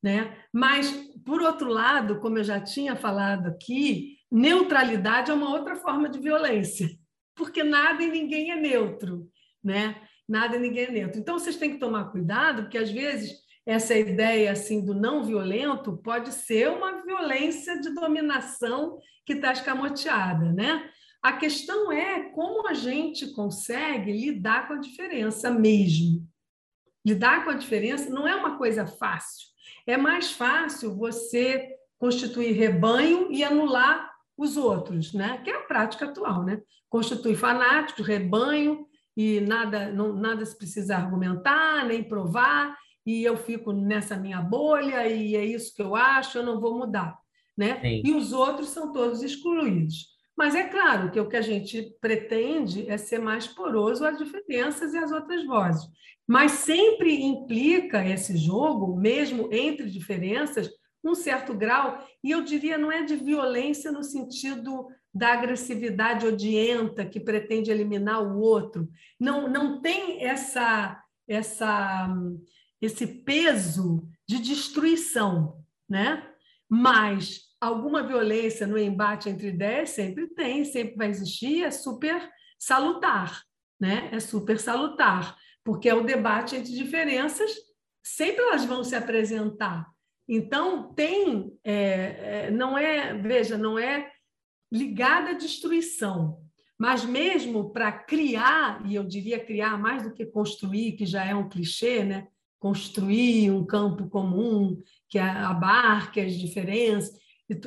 [SPEAKER 5] Né? Mas, por outro lado, como eu já tinha falado aqui, neutralidade é uma outra forma de violência, porque nada e ninguém é neutro. Né? Nada e ninguém é neutro. Então, vocês têm que tomar cuidado, porque às vezes essa ideia assim do não violento pode ser uma violência de dominação que está escamoteada, né? A questão é como a gente consegue lidar com a diferença mesmo. Lidar com a diferença não é uma coisa fácil. É mais fácil você constituir rebanho e anular os outros, né? Que é a prática atual, né? Constituir fanáticos, rebanho e nada, não, nada se precisa argumentar nem provar e eu fico nessa minha bolha e é isso que eu acho, eu não vou mudar, né?
[SPEAKER 3] Sim.
[SPEAKER 5] E os outros são todos excluídos. Mas é claro que o que a gente pretende é ser mais poroso às diferenças e às outras vozes. Mas sempre implica esse jogo, mesmo entre diferenças, um certo grau, e eu diria não é de violência no sentido da agressividade odienta que pretende eliminar o outro. Não, não tem essa, essa esse peso de destruição, né? Mas alguma violência no embate entre ideias sempre tem, sempre vai existir, é super salutar, né? É super salutar, porque é o debate entre diferenças, sempre elas vão se apresentar. Então tem, é, é, não é, veja, não é ligada à destruição, mas mesmo para criar, e eu diria criar mais do que construir, que já é um clichê, né? Construir um campo comum que abarque as diferenças.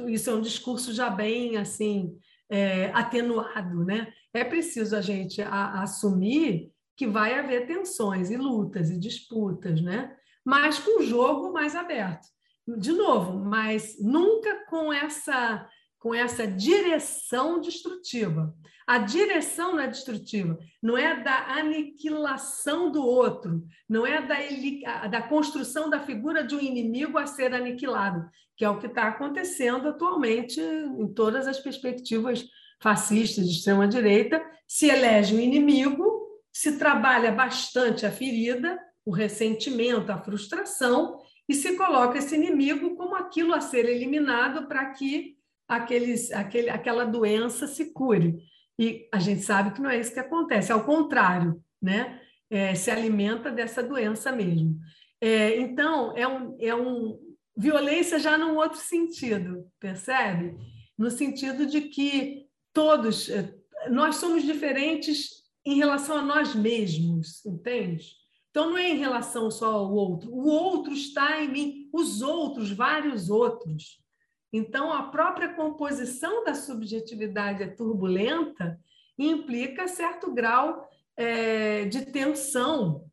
[SPEAKER 5] Isso é um discurso já bem assim é, atenuado, né? É preciso a gente a, assumir que vai haver tensões e lutas e disputas, né? Mas com o jogo mais aberto. De novo, mas nunca com essa com essa direção destrutiva. A direção não é destrutiva, não é da aniquilação do outro, não é da, da construção da figura de um inimigo a ser aniquilado, que é o que está acontecendo atualmente em todas as perspectivas fascistas de extrema-direita. Se elege um inimigo, se trabalha bastante a ferida, o ressentimento, a frustração, e se coloca esse inimigo como aquilo a ser eliminado para que aqueles, aquele, aquela doença se cure. E a gente sabe que não é isso que acontece, ao contrário, né? É, se alimenta dessa doença mesmo. É, então, é um, é um violência já num outro sentido, percebe? No sentido de que todos, é, nós somos diferentes em relação a nós mesmos, entende? Então, não é em relação só ao outro. O outro está em mim, os outros, vários outros. Então, a própria composição da subjetividade é turbulenta e implica certo grau é, de tensão,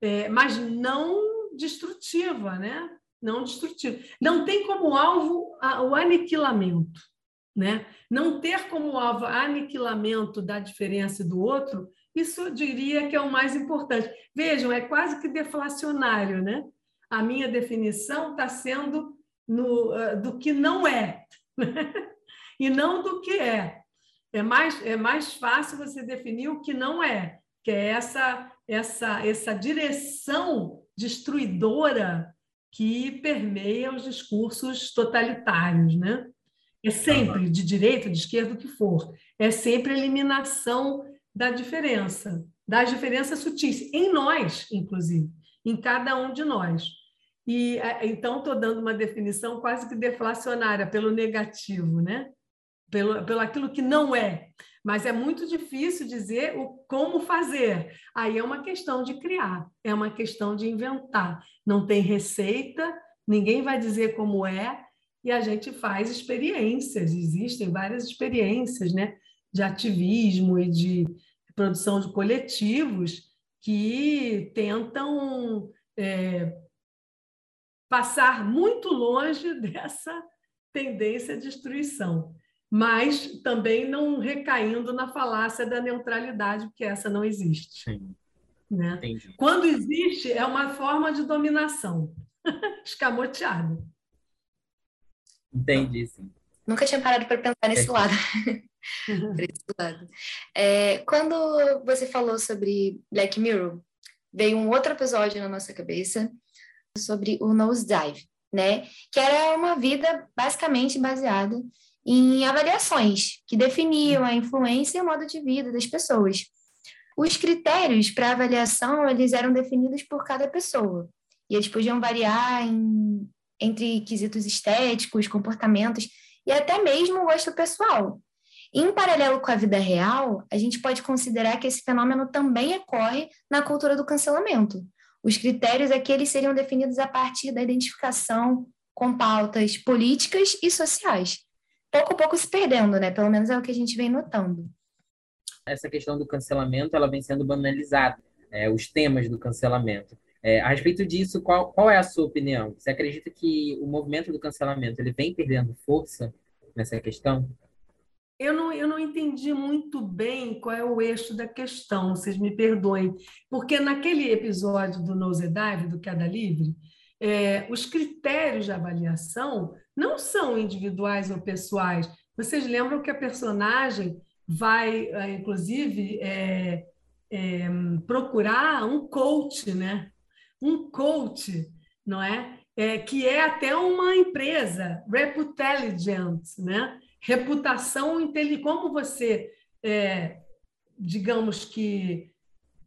[SPEAKER 5] é, mas não destrutiva, né? Não destrutiva. Não tem como alvo a, o aniquilamento, né? Não ter como alvo aniquilamento da diferença do outro, isso eu diria que é o mais importante. Vejam, é quase que deflacionário, né? A minha definição está sendo no, uh, do que não é, e não do que é. É mais, é mais fácil você definir o que não é, que é essa, essa, essa direção destruidora que permeia os discursos totalitários, né? É sempre de direita, de esquerda, o que for. É sempre a eliminação da diferença, das diferenças sutis, em nós, inclusive, em cada um de nós. E então estou dando uma definição quase que deflacionária pelo negativo, né? Pelo, pelo aquilo que não é. Mas é muito difícil dizer o como fazer. Aí é uma questão de criar, é uma questão de inventar. Não tem receita, ninguém vai dizer como é, e a gente faz experiências. Existem várias experiências, né? De ativismo e de produção de coletivos que tentam é, passar muito longe dessa tendência à destruição, mas também não recaindo na falácia da neutralidade, porque essa não existe. Sim. Né? Quando existe, é uma forma de dominação escamoteada.
[SPEAKER 3] Entendi, sim.
[SPEAKER 4] Nunca tinha parado para pensar nesse é. lado. esse lado. É, quando você falou sobre Black Mirror, veio um outro episódio na nossa cabeça, sobre o nosedive, né? Que era uma vida basicamente baseada em avaliações que definiam a influência e o modo de vida das pessoas. Os critérios para avaliação eles eram definidos por cada pessoa e eles podiam variar em, entre quesitos estéticos, comportamentos e até mesmo o gosto pessoal. Em paralelo com a vida real, a gente pode considerar que esse fenômeno também ocorre na cultura do cancelamento, os critérios aqui eles seriam definidos a partir da identificação com pautas políticas e sociais. Pouco a pouco se perdendo, né? Pelo menos é o que a gente vem notando.
[SPEAKER 3] Essa questão do cancelamento, ela vem sendo banalizada, é, os temas do cancelamento. É, a respeito disso, qual, qual é a sua opinião? Você acredita que o movimento do cancelamento ele vem perdendo força nessa questão?
[SPEAKER 5] Eu não, eu não entendi muito bem qual é o eixo da questão, vocês me perdoem, porque naquele episódio do Nosedive, do Queda Livre, é, os critérios de avaliação não são individuais ou pessoais. Vocês lembram que a personagem vai, é, inclusive, é, é, procurar um coach, né? Um coach, não é? é? Que é até uma empresa, Reputelligent, né? Reputação como você, é, digamos que,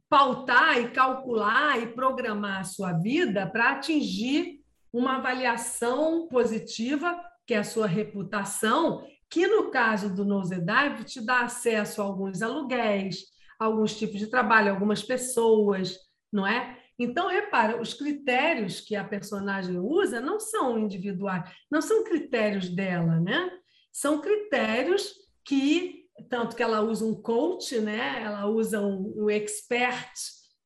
[SPEAKER 5] pautar e calcular e programar a sua vida para atingir uma avaliação positiva, que é a sua reputação, que no caso do Nosedive te dá acesso a alguns aluguéis, alguns tipos de trabalho, algumas pessoas, não é? Então, repara, os critérios que a personagem usa não são individuais, não são critérios dela, né? São critérios que, tanto que ela usa um coach, né? ela usa um, um expert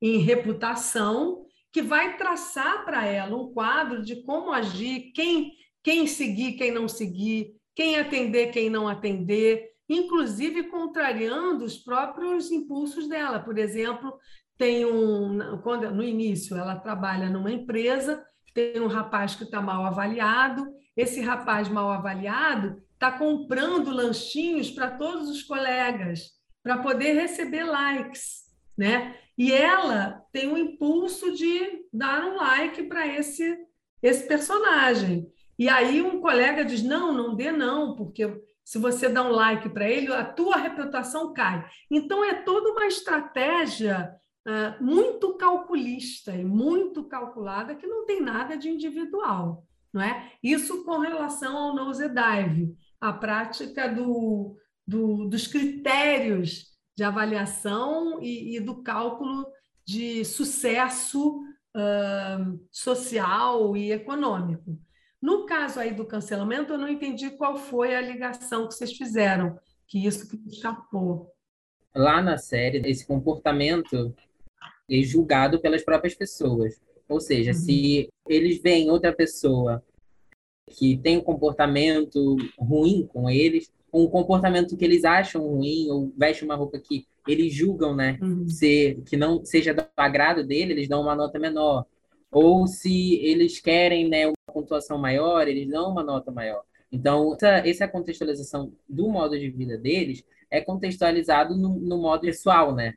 [SPEAKER 5] em reputação, que vai traçar para ela um quadro de como agir, quem, quem seguir, quem não seguir, quem atender, quem não atender, inclusive contrariando os próprios impulsos dela. Por exemplo, tem um quando no início ela trabalha numa empresa, tem um rapaz que está mal avaliado, esse rapaz mal avaliado está comprando lanchinhos para todos os colegas, para poder receber likes, né? E ela tem o impulso de dar um like para esse, esse personagem. E aí um colega diz: não, não dê não, porque se você dá um like para ele, a tua reputação cai. Então é toda uma estratégia uh, muito calculista e muito calculada que não tem nada de individual. Não é? Isso com relação ao nosedive a prática do, do, dos critérios de avaliação e, e do cálculo de sucesso uh, social e econômico. No caso aí do cancelamento, eu não entendi qual foi a ligação que vocês fizeram, que isso que me escapou.
[SPEAKER 3] Lá na série, esse comportamento é julgado pelas próprias pessoas. Ou seja, uhum. se eles veem outra pessoa que tem um comportamento ruim com eles, um comportamento que eles acham ruim, ou veste uma roupa que eles julgam, né, uhum. ser, que não seja do agrado dele, eles dão uma nota menor. Ou se eles querem, né, uma pontuação maior, eles dão uma nota maior. Então, essa, essa contextualização do modo de vida deles é contextualizado no, no modo pessoal, né?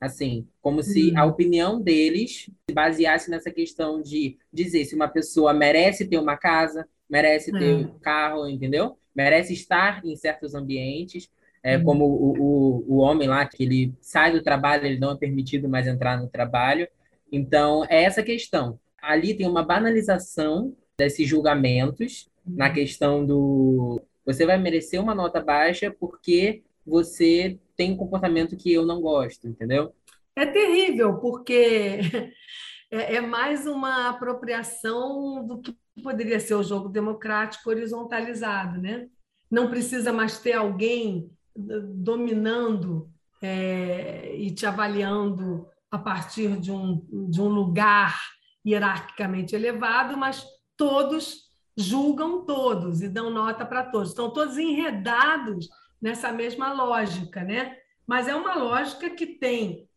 [SPEAKER 3] Assim, como se uhum. a opinião deles se baseasse nessa questão de dizer se uma pessoa merece ter uma casa, merece ter um carro, entendeu? Merece estar em certos ambientes, é, uhum. como o, o, o homem lá, que ele sai do trabalho, ele não é permitido mais entrar no trabalho. Então, é essa questão. Ali tem uma banalização desses julgamentos uhum. na questão do você vai merecer uma nota baixa porque você tem um comportamento que eu não gosto, entendeu?
[SPEAKER 5] É terrível, porque é, é mais uma apropriação do que poderia ser o jogo democrático horizontalizado, né? Não precisa mais ter alguém dominando é, e te avaliando a partir de um, de um lugar hierarquicamente elevado, mas todos julgam todos e dão nota para todos. Estão todos enredados nessa mesma lógica, né? Mas é uma lógica que tem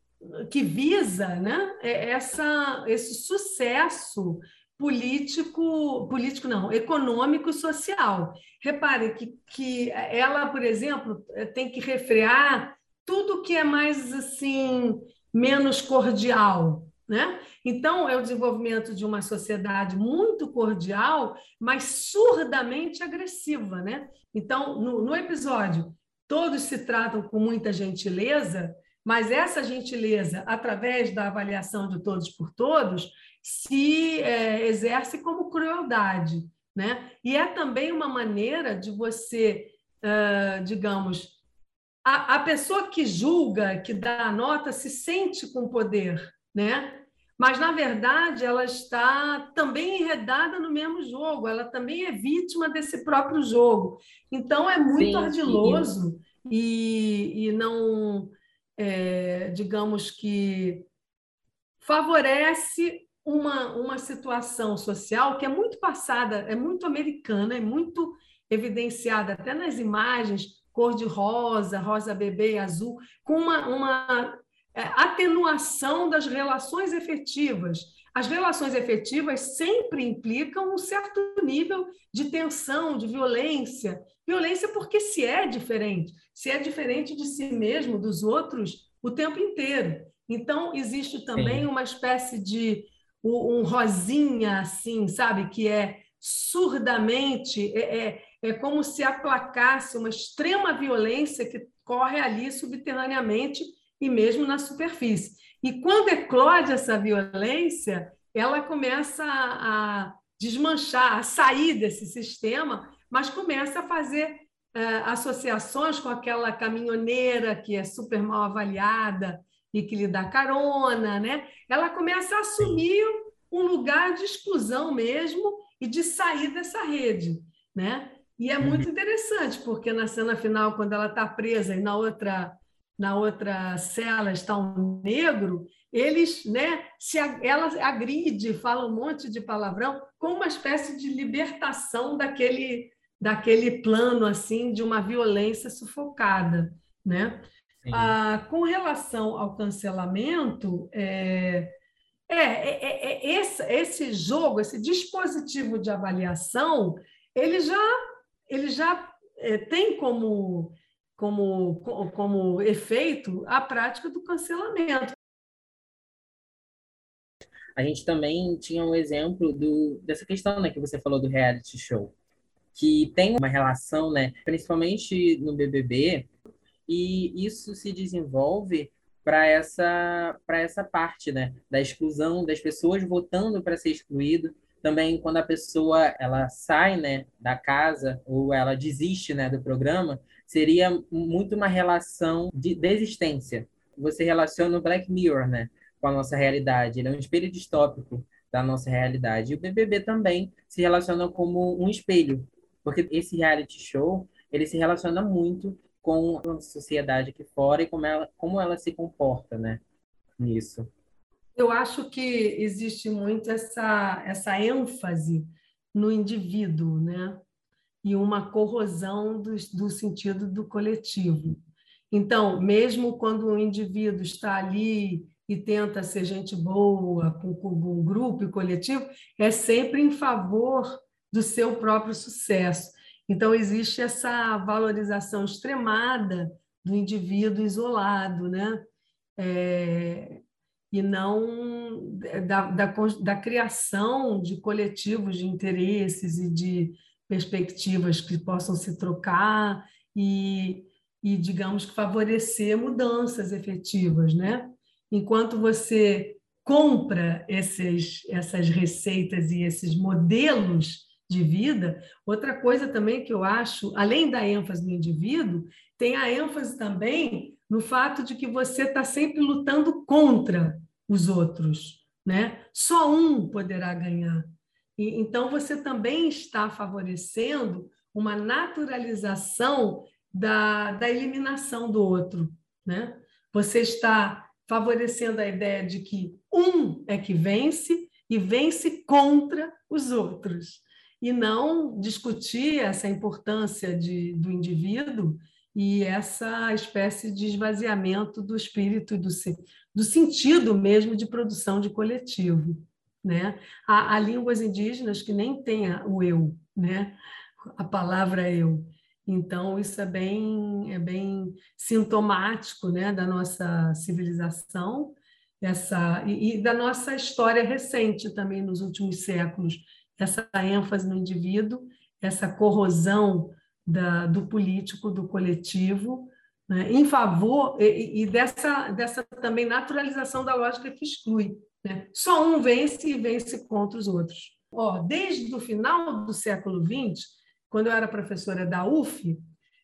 [SPEAKER 5] que visa né, é essa, esse sucesso político, político não, econômico social. Repare que, que ela, por exemplo, tem que refrear tudo que é mais assim menos cordial, né? Então, é o desenvolvimento de uma sociedade muito cordial, mas surdamente agressiva. Né? Então, no, no episódio, todos se tratam com muita gentileza, mas essa gentileza, através da avaliação de todos por todos, se é, exerce como crueldade. Né? E é também uma maneira de você, uh, digamos, a, a pessoa que julga, que dá a nota, se sente com poder, né? mas na verdade ela está também enredada no mesmo jogo, ela também é vítima desse próprio jogo. Então é muito sim, ardiloso. E, e não é, digamos que favorece uma, uma situação social que é muito passada, é muito americana, é muito evidenciada até nas imagens, cor de rosa, rosa bebê e azul, com uma, uma é, atenuação das relações efetivas. As relações efetivas sempre implicam um certo nível de tensão, de violência. Violência porque se é diferente, se é diferente de si mesmo, dos outros, o tempo inteiro. Então, existe também Sim. uma espécie de um rosinha, assim, sabe, que é surdamente, é, é, é como se aplacasse uma extrema violência que corre ali subterraneamente e mesmo na superfície. E quando eclode essa violência, ela começa a, desmanchar, a sair desse sistema, mas começa a fazer uh, associações com aquela caminhoneira que é super mal avaliada e que lhe dá carona, né? Ela começa a assumir um lugar de exclusão mesmo e de sair dessa rede, né? E é muito uhum. interessante, porque na cena final, quando ela está presa e na outra, na outra cela está um negro, eles, né, se ela agride, fala um monte de palavrão, com uma espécie de libertação daquele, daquele plano assim de uma violência sufocada, né? Ah, com relação ao cancelamento, é, é, é, é, é esse, esse jogo, esse dispositivo de avaliação, ele já, ele já é, tem como, como, como efeito a prática do cancelamento.
[SPEAKER 3] A gente também tinha um exemplo do, dessa questão né, que você falou do reality show, que tem uma relação, né, principalmente no BBB, e isso se desenvolve para essa para essa parte, né, da exclusão das pessoas votando para ser excluído. Também quando a pessoa ela sai, né, da casa ou ela desiste, né, do programa, seria muito uma relação de desistência. Você relaciona o Black Mirror, né, com a nossa realidade. Ele é um espelho distópico da nossa realidade. E o BBB também se relaciona como um espelho, porque esse reality show, ele se relaciona muito com a sociedade aqui fora e como ela, como ela se comporta, né, nisso.
[SPEAKER 5] Eu acho que existe muito essa, essa ênfase no indivíduo, né? E uma corrosão do, do sentido do coletivo. Então, mesmo quando o indivíduo está ali e tenta ser gente boa com, com um grupo e coletivo, é sempre em favor do seu próprio sucesso. Então, existe essa valorização extremada do indivíduo isolado, né? É, e não da, da, da criação de coletivos de interesses e de perspectivas que possam se trocar e, e digamos que favorecer mudanças efetivas, né? enquanto você compra esses, essas receitas e esses modelos de vida, outra coisa também que eu acho, além da ênfase no indivíduo, tem a ênfase também no fato de que você está sempre lutando contra os outros, né? Só um poderá ganhar. E, então você também está favorecendo uma naturalização da, da eliminação do outro, né? Você está favorecendo a ideia de que um é que vence e vence contra os outros, e não discutir essa importância de, do indivíduo e essa espécie de esvaziamento do espírito e do, do sentido mesmo de produção de coletivo. Né? Há, há línguas indígenas que nem têm o eu, né? a palavra eu. Então, isso é bem, é bem sintomático né, da nossa civilização essa, e, e da nossa história recente também nos últimos séculos. Essa ênfase no indivíduo, essa corrosão da, do político, do coletivo, né, em favor e, e, dessa, dessa também naturalização da lógica que exclui. Né? Só um vence e vence contra os outros. Ó, desde o final do século XX, quando eu era professora da UF,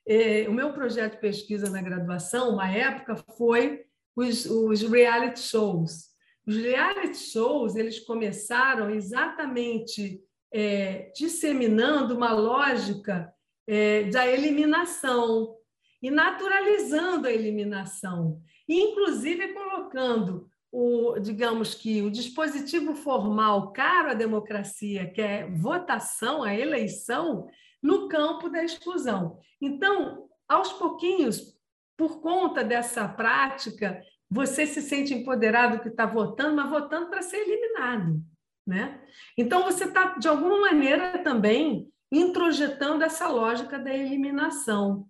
[SPEAKER 5] eh, o meu projeto de pesquisa na graduação, uma época, foi os, os reality shows. Os reality shows eles começaram exatamente é, disseminando uma lógica é, da eliminação e naturalizando a eliminação, inclusive colocando o, digamos que o dispositivo formal caro à democracia, que é votação, a eleição, no campo da exclusão. Então, aos pouquinhos, por conta dessa prática, você se sente empoderado que está votando, mas votando para ser eliminado. Né? Então, você está, de alguma maneira, também introjetando essa lógica da eliminação.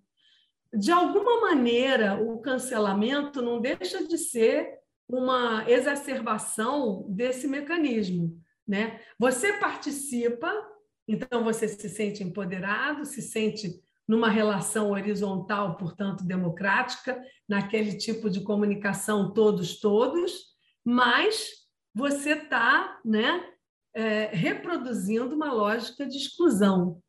[SPEAKER 5] De alguma maneira, o cancelamento não deixa de ser uma exacerbação desse mecanismo. Né? Você participa então, você se sente empoderado, se sente numa relação horizontal, portanto, democrática, naquele tipo de comunicação todos, todos, mas você está né, é, reproduzindo uma lógica de exclusão,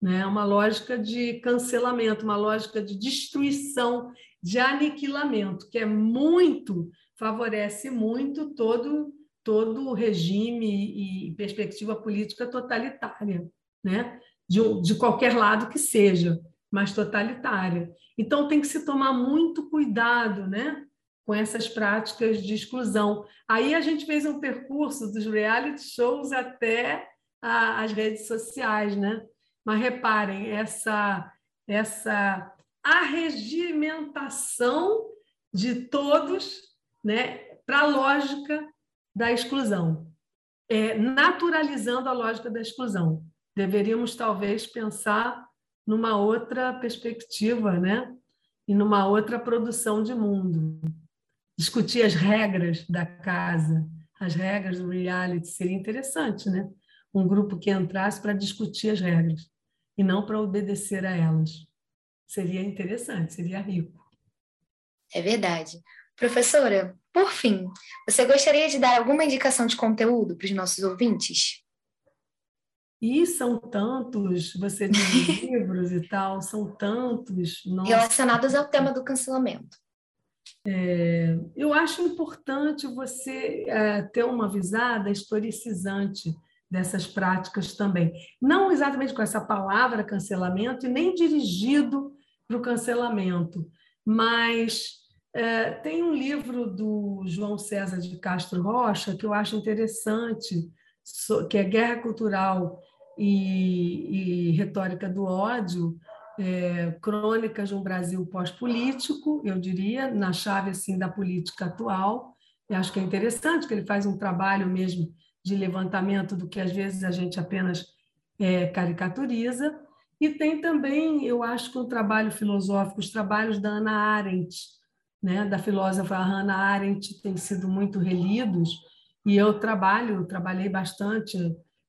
[SPEAKER 5] né, uma lógica de cancelamento, uma lógica de destruição, de aniquilamento, que é muito, favorece muito todo todo regime e perspectiva política totalitária, né? De, de qualquer lado que seja, mas totalitária. Então, tem que se tomar muito cuidado né? com essas práticas de exclusão. Aí a gente fez um percurso dos reality shows até a, as redes sociais, né? Mas reparem, essa, essa arregimentação de todos né, para a lógica da exclusão, é, naturalizando a lógica da exclusão. Deveríamos, talvez, pensar numa outra perspectiva, né? E numa outra produção de mundo. Discutir as regras da casa, as regras do reality, seria interessante, né? Um grupo que entrasse para discutir as regras e não para obedecer a elas. Seria interessante, seria rico.
[SPEAKER 4] É verdade. Professora, por fim, você gostaria de dar alguma indicação de conteúdo para os nossos ouvintes?
[SPEAKER 5] E são tantos, você diz livros e tal, são tantos.
[SPEAKER 4] Nossa. Relacionados ao tema do cancelamento.
[SPEAKER 5] É, eu acho importante você é, ter uma visada historicizante dessas práticas também. Não exatamente com essa palavra cancelamento e nem dirigido para o cancelamento, mas é, tem um livro do João César de Castro Rocha que eu acho interessante, que é Guerra Cultural e, e Retórica do Ódio, é, crônicas de um Brasil pós-político, eu diria, na chave assim da política atual. Eu acho que é interessante que ele faz um trabalho mesmo de levantamento do que às vezes a gente apenas é, caricaturiza. E tem também, eu acho que um trabalho filosófico, os trabalhos da Ana Arendt, né, da filósofa Hannah Arendt, têm sido muito relidos, e eu trabalho, trabalhei bastante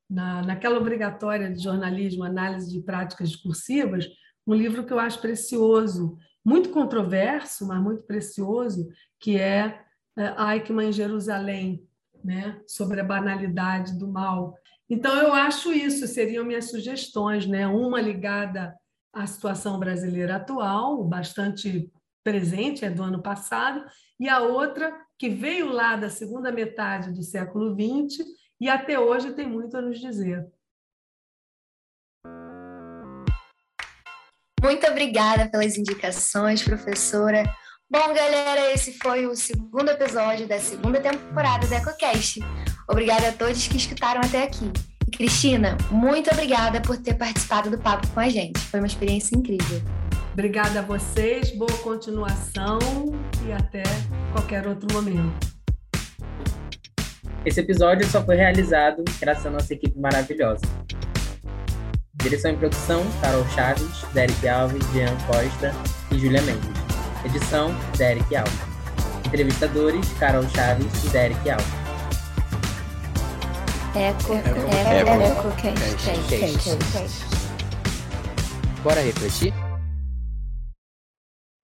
[SPEAKER 5] na, naquela obrigatória de jornalismo, análise de práticas discursivas, um livro que eu acho precioso, muito controverso, mas muito precioso, que é, é Eichmann em Jerusalém, né? sobre a banalidade do mal. Então, eu acho isso, seriam minhas sugestões, né? uma ligada à situação brasileira atual, bastante presente, é do ano passado, e a outra que veio lá da segunda metade do século XX e até hoje tem muito a nos dizer.
[SPEAKER 4] Muito obrigada pelas indicações, professora. Bom, galera, esse foi o segundo episódio da segunda temporada do EcoCast. Obrigada a todos que escutaram até aqui. E Cristina, muito obrigada por ter participado do papo com a gente. Foi uma experiência incrível.
[SPEAKER 5] Obrigada a vocês, boa continuação e até qualquer outro momento.
[SPEAKER 3] Esse episódio só foi realizado graças à nossa equipe maravilhosa. Direção e produção, Carol Chaves, Derek Alves, Jean Costa e Júlia Mendes. Edição, Derek Alves. Entrevistadores, Carol Chaves e Derek Alves.
[SPEAKER 1] Eco, eco, eco, eco, eco,
[SPEAKER 2] Bora refletir?